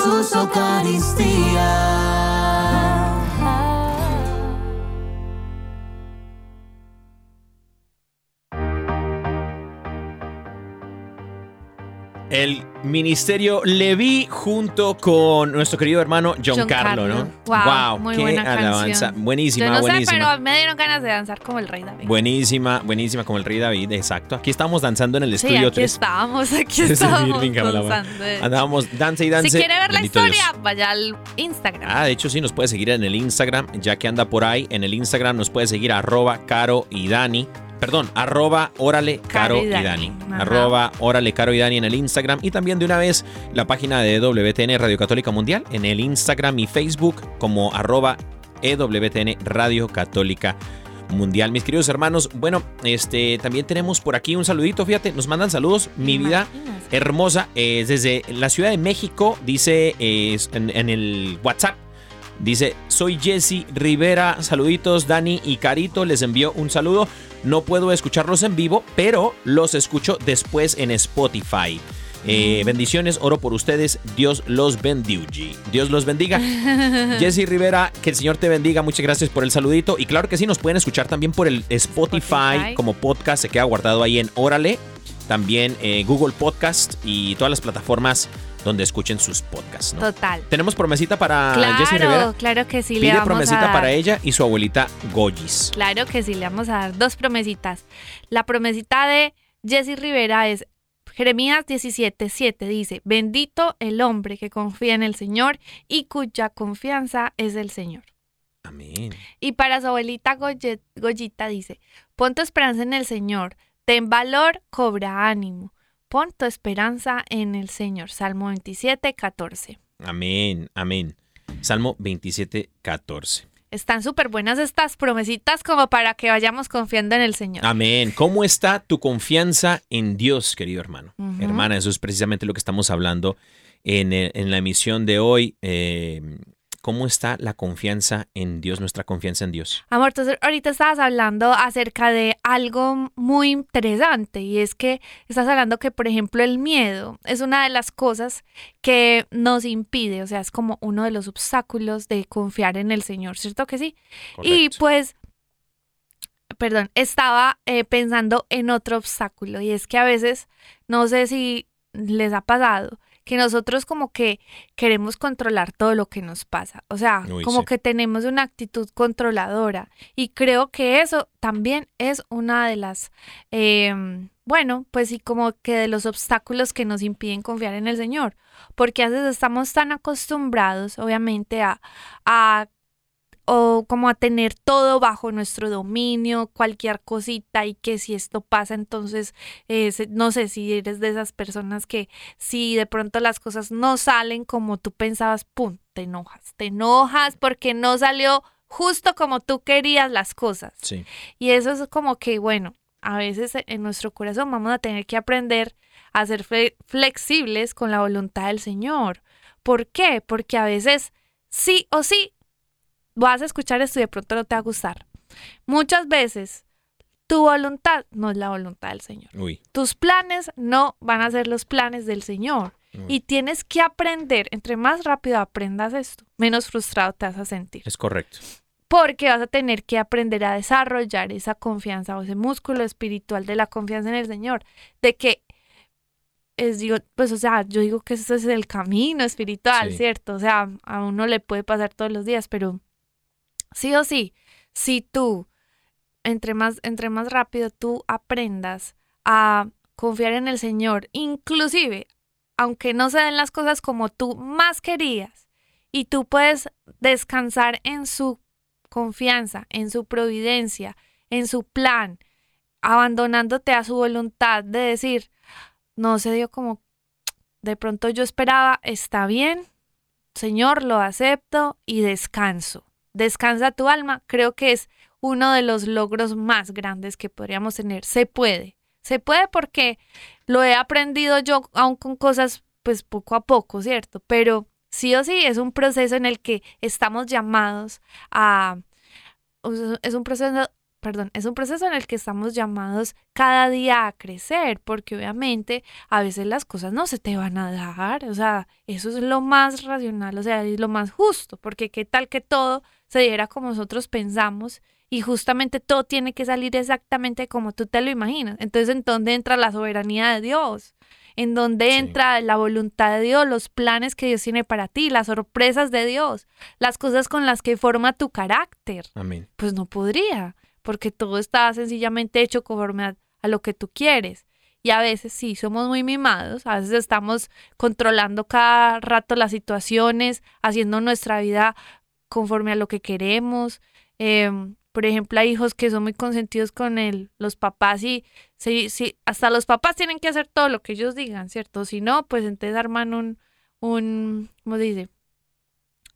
Ante Jesús
El ministerio Leví junto con nuestro querido hermano John,
John
Carlo, ¿no?
Wow, muy
qué
buena
alabanza.
canción.
Buenísima,
Yo no sé,
buenísima.
pero me dieron ganas de danzar como el rey David.
Buenísima, buenísima como el rey David, exacto. Aquí estamos danzando en el
sí,
estudio
aquí
3.
estábamos, aquí estábamos
Alabama.
danzando.
Andábamos dance y dance.
Si quiere ver la
Dios.
historia, vaya al Instagram.
Ah, de hecho sí, nos puede seguir en el Instagram, ya que anda por ahí. En el Instagram nos puede seguir arroba caro y Dani. Perdón, arroba órale caro,
y Dani.
Arroba órale caro y Dani en el Instagram. Y también de una vez la página de WTN Radio Católica Mundial en el Instagram y Facebook como arroba EWTN Radio Católica Mundial. Mis queridos hermanos, bueno, este también tenemos por aquí un saludito, fíjate, nos mandan saludos, mi vida hermosa, eh, desde la Ciudad de México, dice eh, en, en el WhatsApp, dice, soy Jesse Rivera, saluditos, Dani y Carito, les envío un saludo, no puedo escucharlos en vivo, pero los escucho después en Spotify. Eh, bendiciones, oro por ustedes. Dios los bendiga. Dios los bendiga. Jesse Rivera, que el Señor te bendiga. Muchas gracias por el saludito. Y claro que sí, nos pueden escuchar también por el Spotify,
Spotify.
como podcast. Se queda guardado ahí en Órale. También eh, Google Podcast y todas las plataformas donde escuchen sus podcasts. ¿no?
Total.
Tenemos promesita para Jesse Rivera.
Claro, claro que sí le vamos a
promesita
dar.
para ella y su abuelita Goyis.
Claro que sí, le vamos a dar dos promesitas. La promesita de Jesse Rivera es Jeremías 17:7 dice, bendito el hombre que confía en el Señor y cuya confianza es el Señor.
Amén.
Y para su abuelita Goyita dice, pon tu esperanza en el Señor, ten valor, cobra ánimo, pon tu esperanza en el Señor. Salmo 27:14.
Amén. Amén. Salmo 27, 14.
Están súper buenas estas promesitas como para que vayamos confiando en el Señor.
Amén. ¿Cómo está tu confianza en Dios, querido hermano? Hermana, eso es precisamente lo que estamos hablando en, eh, en la emisión de hoy. eh, cómo está la confianza en Dios, nuestra confianza en Dios.
Amor, entonces ahorita estabas hablando acerca de algo muy interesante y es que estás hablando que, por ejemplo, el miedo es una de las cosas que nos impide, o sea, es como uno de los obstáculos de confiar en el Señor, ¿cierto que sí? Y
Correcto.
pues, perdón, estaba eh, pensando en otro obstáculo y es que a veces, no sé si les ha pasado, que nosotros como que queremos controlar todo lo que nos pasa, o sea,
Uy,
como
sí.
que tenemos una actitud controladora y creo que eso también es una de las, em, bueno, pues sí, como que de los obstáculos que nos impiden confiar en el Señor, porque a veces estamos tan acostumbrados, obviamente, a, a o como a tener todo bajo nuestro dominio, cualquier cosita y que si esto pasa, entonces, eh, no sé si eres de esas personas que si de pronto las cosas no salen como tú pensabas, ¡pum!, te enojas, te enojas porque no salió justo como tú querías las cosas.
Sí,
Y eso es como que, bueno, a veces en nuestro corazón vamos a tener que aprender a ser fle- flexibles con la voluntad del Señor. ¿Por qué? Porque a veces sí o sí vas a escuchar esto y de pronto no te va a gustar. Muchas veces tu voluntad no es la voluntad del Señor.
uy,
Tus planes no van a ser los planes del Señor.
uy.
Y tienes que aprender, entre más rápido aprendas esto, menos frustrado te vas a sentir
es correcto.
porque vas a tener que aprender a desarrollar esa confianza o ese músculo espiritual de la confianza en el Señor, de que es, digo, pues, o sea, yo digo que ese es el camino espiritual,
Sí.
¿cierto? O sea, a uno le puede pasar todos los días, pero sí o sí, si tú, entre más, entre más rápido tú aprendas a confiar en el Señor, inclusive, aunque no se den las cosas como tú más querías, y tú puedes descansar en su confianza, en su providencia, en su plan, abandonándote a su voluntad de decir, no se dio como de pronto yo esperaba, está bien, Señor, lo acepto y descanso. Descansa tu alma, creo que es uno de los logros más grandes que podríamos tener. Se puede, se puede porque lo he aprendido yo, aún con cosas, pues poco a poco, ¿cierto? Pero sí o sí es un proceso en el que estamos llamados a... Es un proceso, perdón, es un proceso en el que estamos llamados cada día a crecer, porque obviamente a veces las cosas no se te van a dar, o sea, eso es lo más racional, o sea, es lo más justo, porque qué tal que todo se diera como nosotros pensamos y justamente todo tiene que salir exactamente como tú te lo imaginas. Entonces, ¿en dónde entra la soberanía de Dios? En dónde
Sí.
entra la voluntad de Dios, los planes que Dios tiene para ti, las sorpresas de Dios, las cosas con las que forma tu carácter.
Amén.
Pues no podría, porque todo está sencillamente hecho conforme a, a lo que tú quieres. Y a veces sí, somos muy mimados, a veces estamos controlando cada rato las situaciones, haciendo nuestra vida conforme a lo que queremos. Em, por ejemplo, hay hijos que son muy consentidos con el, los papás y sí, sí, hasta los papás tienen que hacer todo lo que ellos digan, ¿cierto? Si no, pues entonces arman un, un, ¿cómo se dice?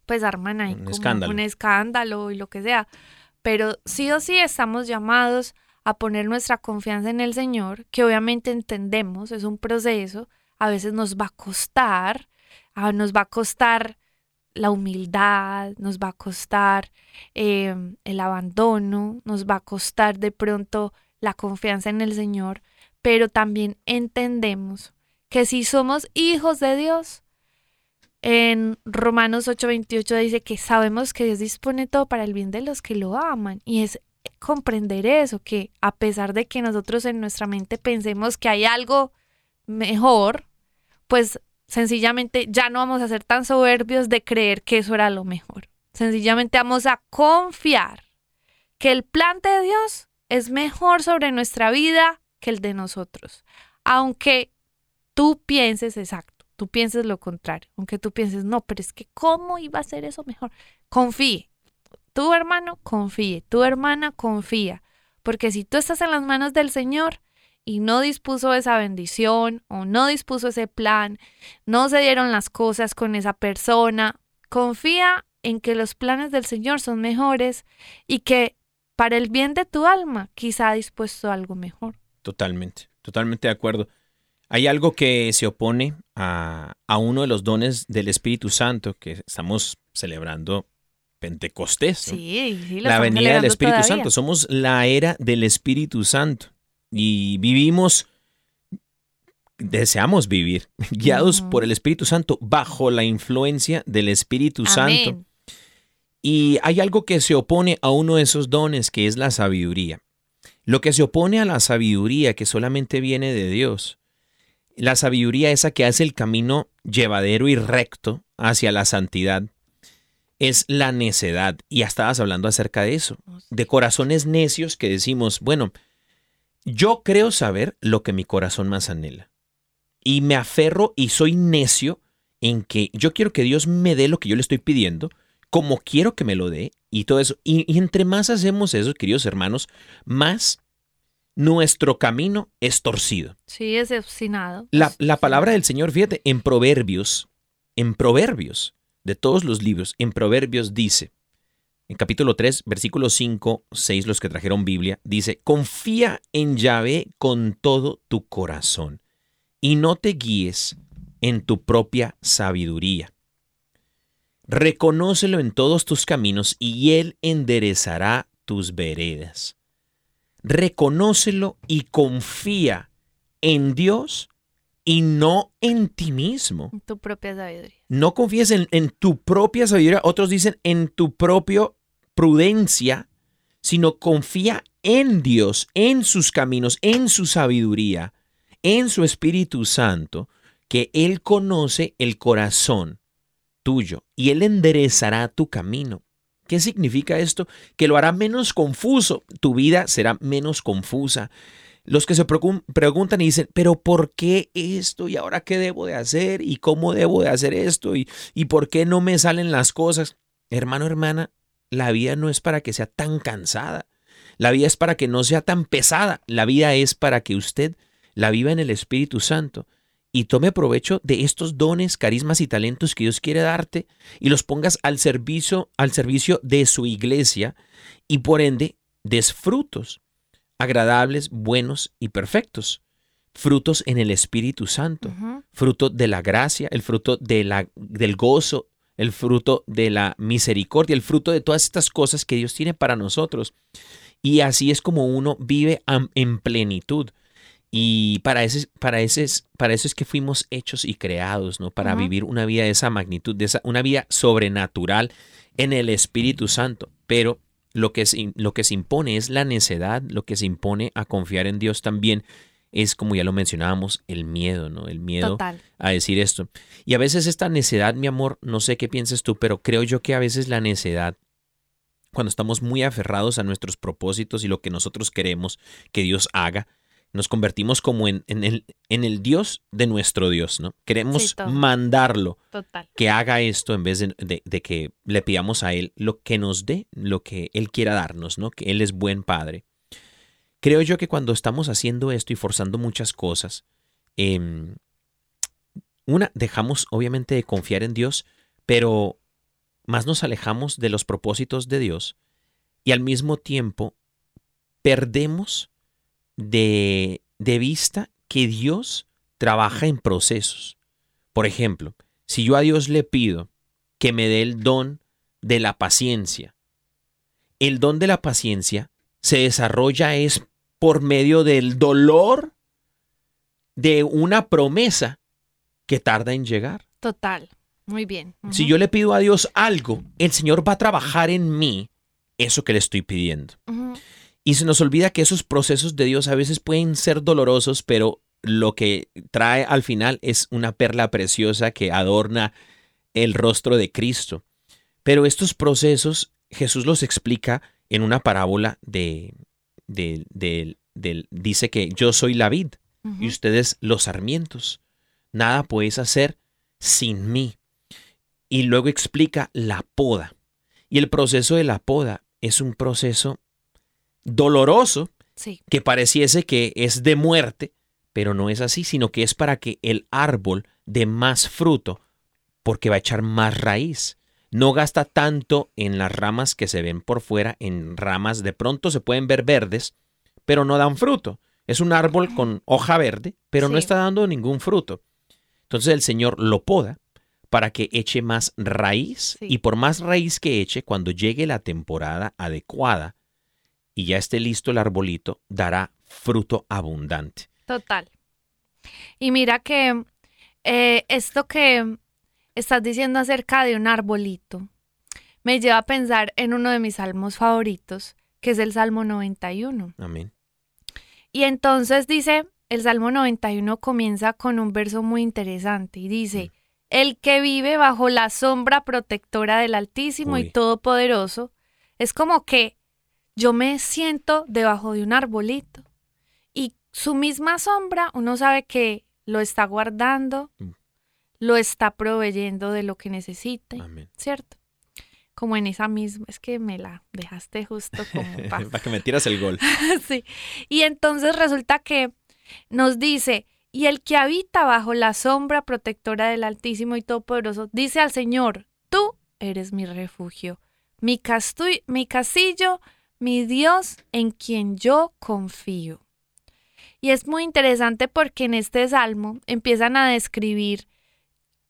Pues arman ahí
Un
como
escándalo.
un escándalo y lo que sea. Pero sí o sí estamos llamados a poner nuestra confianza en el Señor, que obviamente entendemos, es un proceso, a veces nos va a costar, ah, nos va a costar la humildad, nos va a costar eh, el abandono, nos va a costar de pronto la confianza en el Señor, pero también entendemos que si somos hijos de Dios, en Romanos 8:28 dice que sabemos que Dios dispone todo para el bien de los que lo aman y es comprender eso, que a pesar de que nosotros en nuestra mente pensemos que hay algo mejor, pues sencillamente ya no vamos a ser tan soberbios de creer que eso era lo mejor. Sencillamente vamos a confiar que el plan de Dios es mejor sobre nuestra vida que el de nosotros. Aunque tú pienses exacto, tú pienses lo contrario, aunque tú pienses, no, pero es que ¿cómo iba a ser eso mejor? Confíe. Tu hermano, confíe. Tu hermana, confía. Porque si tú estás en las manos del Señor, y no dispuso esa bendición o no dispuso ese plan, no se dieron las cosas con esa persona, confía en que los planes del Señor son mejores y que para el bien de tu alma quizá ha dispuesto algo mejor.
Totalmente, totalmente de acuerdo. Hay algo que se opone a, a uno de los dones del Espíritu Santo que estamos celebrando Pentecostés. ¿no?
Sí,
la venida del Espíritu
todavía.
Santo. Somos la era del Espíritu Santo y vivimos, deseamos vivir, guiados por el Espíritu Santo, bajo la influencia del Espíritu Santo. Y hay algo que se opone a uno de esos dones, que es la sabiduría. Lo que se opone a la sabiduría, que solamente viene de Dios, la sabiduría esa que hace el camino llevadero y recto hacia la santidad, es la necedad. Y ya estabas hablando acerca de eso, de corazones necios que decimos, bueno, yo creo saber lo que mi corazón más anhela. Y me aferro y soy necio en que yo quiero que Dios me dé lo que yo le estoy pidiendo, como quiero que me lo dé y todo eso. Y, y entre más hacemos eso, queridos hermanos, más nuestro camino es torcido.
Sí, es obstinado.
La, la palabra del Señor, fíjate, en Proverbios, en Proverbios, de todos los libros, en Proverbios dice, en capítulo 3, versículos 5, 6, los que trajeron Biblia, dice, confía en Yahvé con todo tu corazón y no te guíes en tu propia sabiduría. Reconócelo en todos tus caminos y Él enderezará tus veredas. Reconócelo y confía en Dios y no en ti mismo.
Tu propia sabiduría.
No confíes en, en tu propia sabiduría, otros dicen en tu propia prudencia, sino confía en Dios, en sus caminos, en su sabiduría, en su Espíritu Santo, que Él conoce el corazón tuyo y Él enderezará tu camino. ¿Qué significa esto? Que lo hará menos confuso, tu vida será menos confusa. Los que se preguntan y dicen, pero ¿por qué esto? ¿Y ahora qué debo de hacer? ¿Y cómo debo de hacer esto? ¿Y, y por qué no me salen las cosas? Hermano, hermana, la vida no es para que sea tan cansada. La vida es para que no sea tan pesada. La vida es para que usted la viva en el Espíritu Santo y tome provecho de estos dones, carismas y talentos que Dios quiere darte y los pongas al servicio, al servicio de su iglesia y por ende des frutos agradables, buenos y perfectos. Frutos en el Espíritu Santo, fruto de la gracia, el fruto de la, del gozo, el fruto de la misericordia, el fruto de todas estas cosas que Dios tiene para nosotros. Y así es como uno vive en plenitud. Y para, ese, para, ese, es- para eso es que fuimos hechos y creados, ¿no? Para vivir una vida de esa magnitud, de esa, una vida sobrenatural en el Espíritu Santo. Pero lo que, se, lo que se impone es la necedad, lo que se impone a confiar en Dios también es, como ya lo mencionábamos, el miedo, ¿no? El miedo
Total.
a decir esto. Y a veces esta necedad, mi amor, no sé qué piensas tú, pero creo yo que a veces la necedad, cuando estamos muy aferrados a nuestros propósitos y lo que nosotros queremos que Dios haga, nos convertimos como en, en el, en el Dios de nuestro Dios, ¿no? Queremos
Sí,
mandarlo
Total.
que haga esto en vez de, de- de que le pidamos a Él lo que nos dé, lo que Él quiera darnos, ¿no? Que Él es buen Padre. Creo yo que cuando estamos haciendo esto y forzando muchas cosas, em, una, dejamos obviamente de confiar en Dios, pero más nos alejamos de los propósitos de Dios y al mismo tiempo perdemos de, de vista que Dios trabaja en procesos. Por ejemplo, si yo a Dios le pido que me dé el don de la paciencia, el don de la paciencia se desarrolla es por medio del dolor de una promesa que tarda en llegar.
Total. Muy bien.
Si yo le pido a Dios algo, el Señor va a trabajar en mí eso que le estoy pidiendo. Y se nos olvida que esos procesos de Dios a veces pueden ser dolorosos, pero lo que trae al final es una perla preciosa que adorna el rostro de Cristo. Pero estos procesos Jesús los explica en una parábola de, de- dice que yo soy la vid y ustedes los sarmientos. Nada puedes hacer sin mí. Y luego explica la poda. Y el proceso de la poda es un proceso doloroso
Sí.
que pareciese que es de muerte, pero no es así, sino que es para que el árbol dé más fruto, porque va a echar más raíz. No gasta tanto en las ramas que se ven por fuera, en ramas de pronto se pueden ver verdes, pero no dan fruto. Es un árbol con hoja verde, pero no está dando ningún fruto. Entonces el Señor lo poda para que eche más raíz
Sí.
y por más raíz que eche, cuando llegue la temporada adecuada y ya esté listo el arbolito, dará fruto abundante.
Total. Y mira que eh, esto que estás diciendo acerca de un arbolito me lleva a pensar en uno de mis salmos favoritos, que es el Salmo 91.
Amén.
Y entonces dice, el Salmo 91 comienza con un verso muy interesante y dice, el que vive bajo la sombra protectora del Altísimo
Uy.
y Todopoderoso, es como que yo me siento debajo de un arbolito y su misma sombra, uno sabe que lo está guardando,
Mm.
lo está proveyendo de lo que necesite,
Amén.
¿cierto? Como en esa misma, es que me la dejaste justo como pa-
para que me tiras el gol.
sí. Y entonces resulta que nos dice, y el que habita bajo la sombra protectora del Altísimo y Todopoderoso, dice al Señor, tú eres mi refugio, mi, mi castillo, mi Dios en quien yo confío. Y es muy interesante porque en este salmo empiezan a describir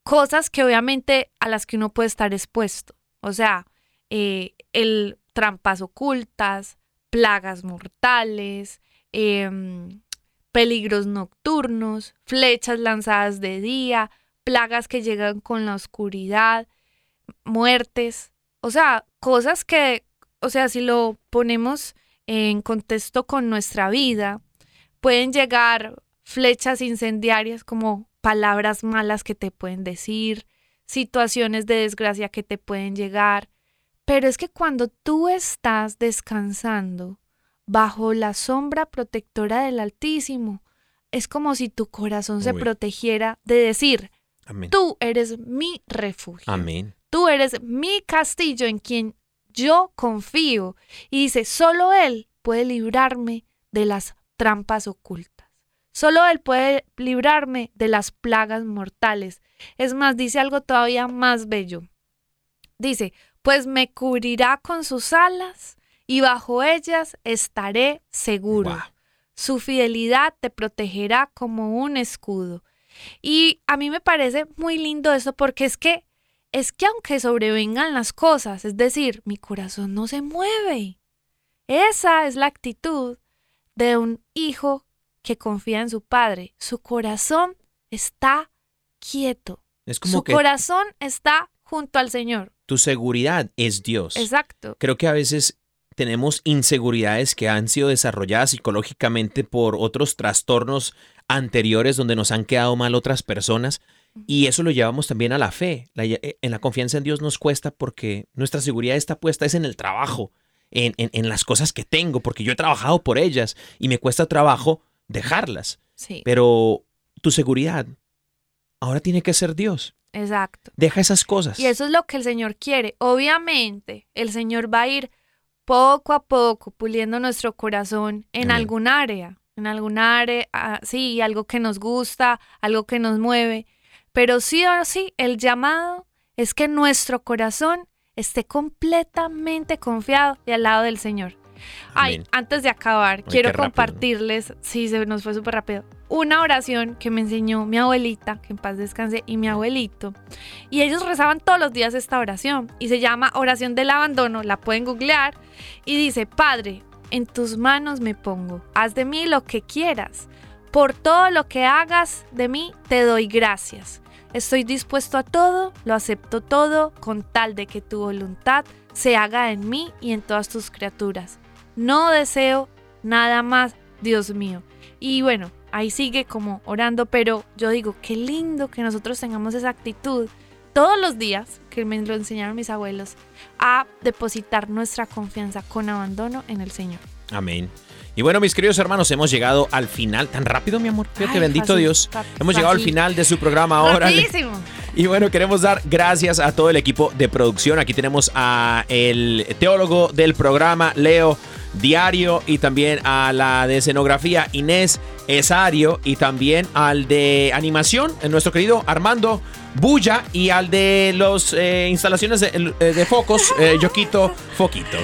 cosas que obviamente a las que uno puede estar expuesto. O sea, eh, el trampas ocultas, plagas mortales, em, peligros nocturnos, flechas lanzadas de día, plagas que llegan con la oscuridad, muertes, o sea, cosas que, o sea, si lo ponemos en contexto con nuestra vida, pueden llegar flechas incendiarias como palabras malas que te pueden decir, situaciones de desgracia que te pueden llegar, pero es que cuando tú estás descansando bajo la sombra protectora del Altísimo, es como si tu corazón se protegiera de decir,
Amén.
tú eres mi refugio.
Amén.
Tú eres mi castillo en quien yo confío. Y dice, solo Él puede librarme de las trampas ocultas. Solo Él puede librarme de las plagas mortales. Es más, dice algo todavía más bello. Dice, pues me cubrirá con sus alas y bajo ellas estaré seguro. Su fidelidad te protegerá como un escudo. Y a mí me parece muy lindo eso porque es que es que aunque sobrevengan las cosas, es decir, mi corazón no se mueve. Esa es la actitud de un hijo que confía en su padre. Su corazón está quieto.
Es como
Su
que
corazón está junto al Señor.
tu seguridad es Dios.
Exacto.
Creo que a veces tenemos inseguridades que han sido desarrolladas psicológicamente por otros trastornos anteriores donde nos han quedado mal otras personas y eso lo llevamos también a la fe. La- eh, en la confianza en Dios nos cuesta porque nuestra seguridad está puesta es en el trabajo, en, en- en las cosas que tengo, porque yo he trabajado por ellas y me cuesta trabajo dejarlas.
Sí,
Pero tu seguridad ahora tiene que ser Dios.
exacto.
Deja esas cosas.
Y eso es lo que el Señor quiere. Obviamente, el Señor va a ir poco a poco puliendo nuestro corazón en
Amén.
algún área, en algún área, ah, sí, algo que nos gusta, algo que nos mueve. Pero sí o sí, el llamado es que nuestro corazón esté completamente confiado y al lado del Señor. Ay, antes de acabar,
Ay,
quiero
qué rápido,
compartirles, sí, se nos fue súper rápido, una oración que me enseñó mi abuelita, que en paz descanse, y mi abuelito. Y ellos rezaban todos los días esta oración y se llama oración del abandono, la pueden googlear y dice, Padre, en tus manos me pongo, haz de mí lo que quieras, por todo lo que hagas de mí te doy gracias. Estoy dispuesto a todo, lo acepto todo, con tal de que tu voluntad se haga en mí y en todas tus criaturas. No deseo nada más, Dios mío. Y bueno, ahí sigue como orando, pero yo digo, qué lindo que nosotros tengamos esa actitud todos los días, que me lo enseñaron mis abuelos, a depositar nuestra confianza con abandono en el Señor.
Amén. Y bueno, mis queridos hermanos, hemos llegado al final. Tan rápido, mi amor. Fíjate,
Ay,
bendito
fácil,
Dios. Hemos llegado al final de su programa ahora.
Rapidísimo.
Y bueno, queremos dar gracias a todo el equipo de producción. Aquí tenemos a el teólogo del programa, Leo Diario, y también a la de escenografía, Inés Esario, y también al de animación, eh, nuestro querido Armando Bulla, y al de las instalaciones de, eh, de focos, eh, Yoquito Foquito.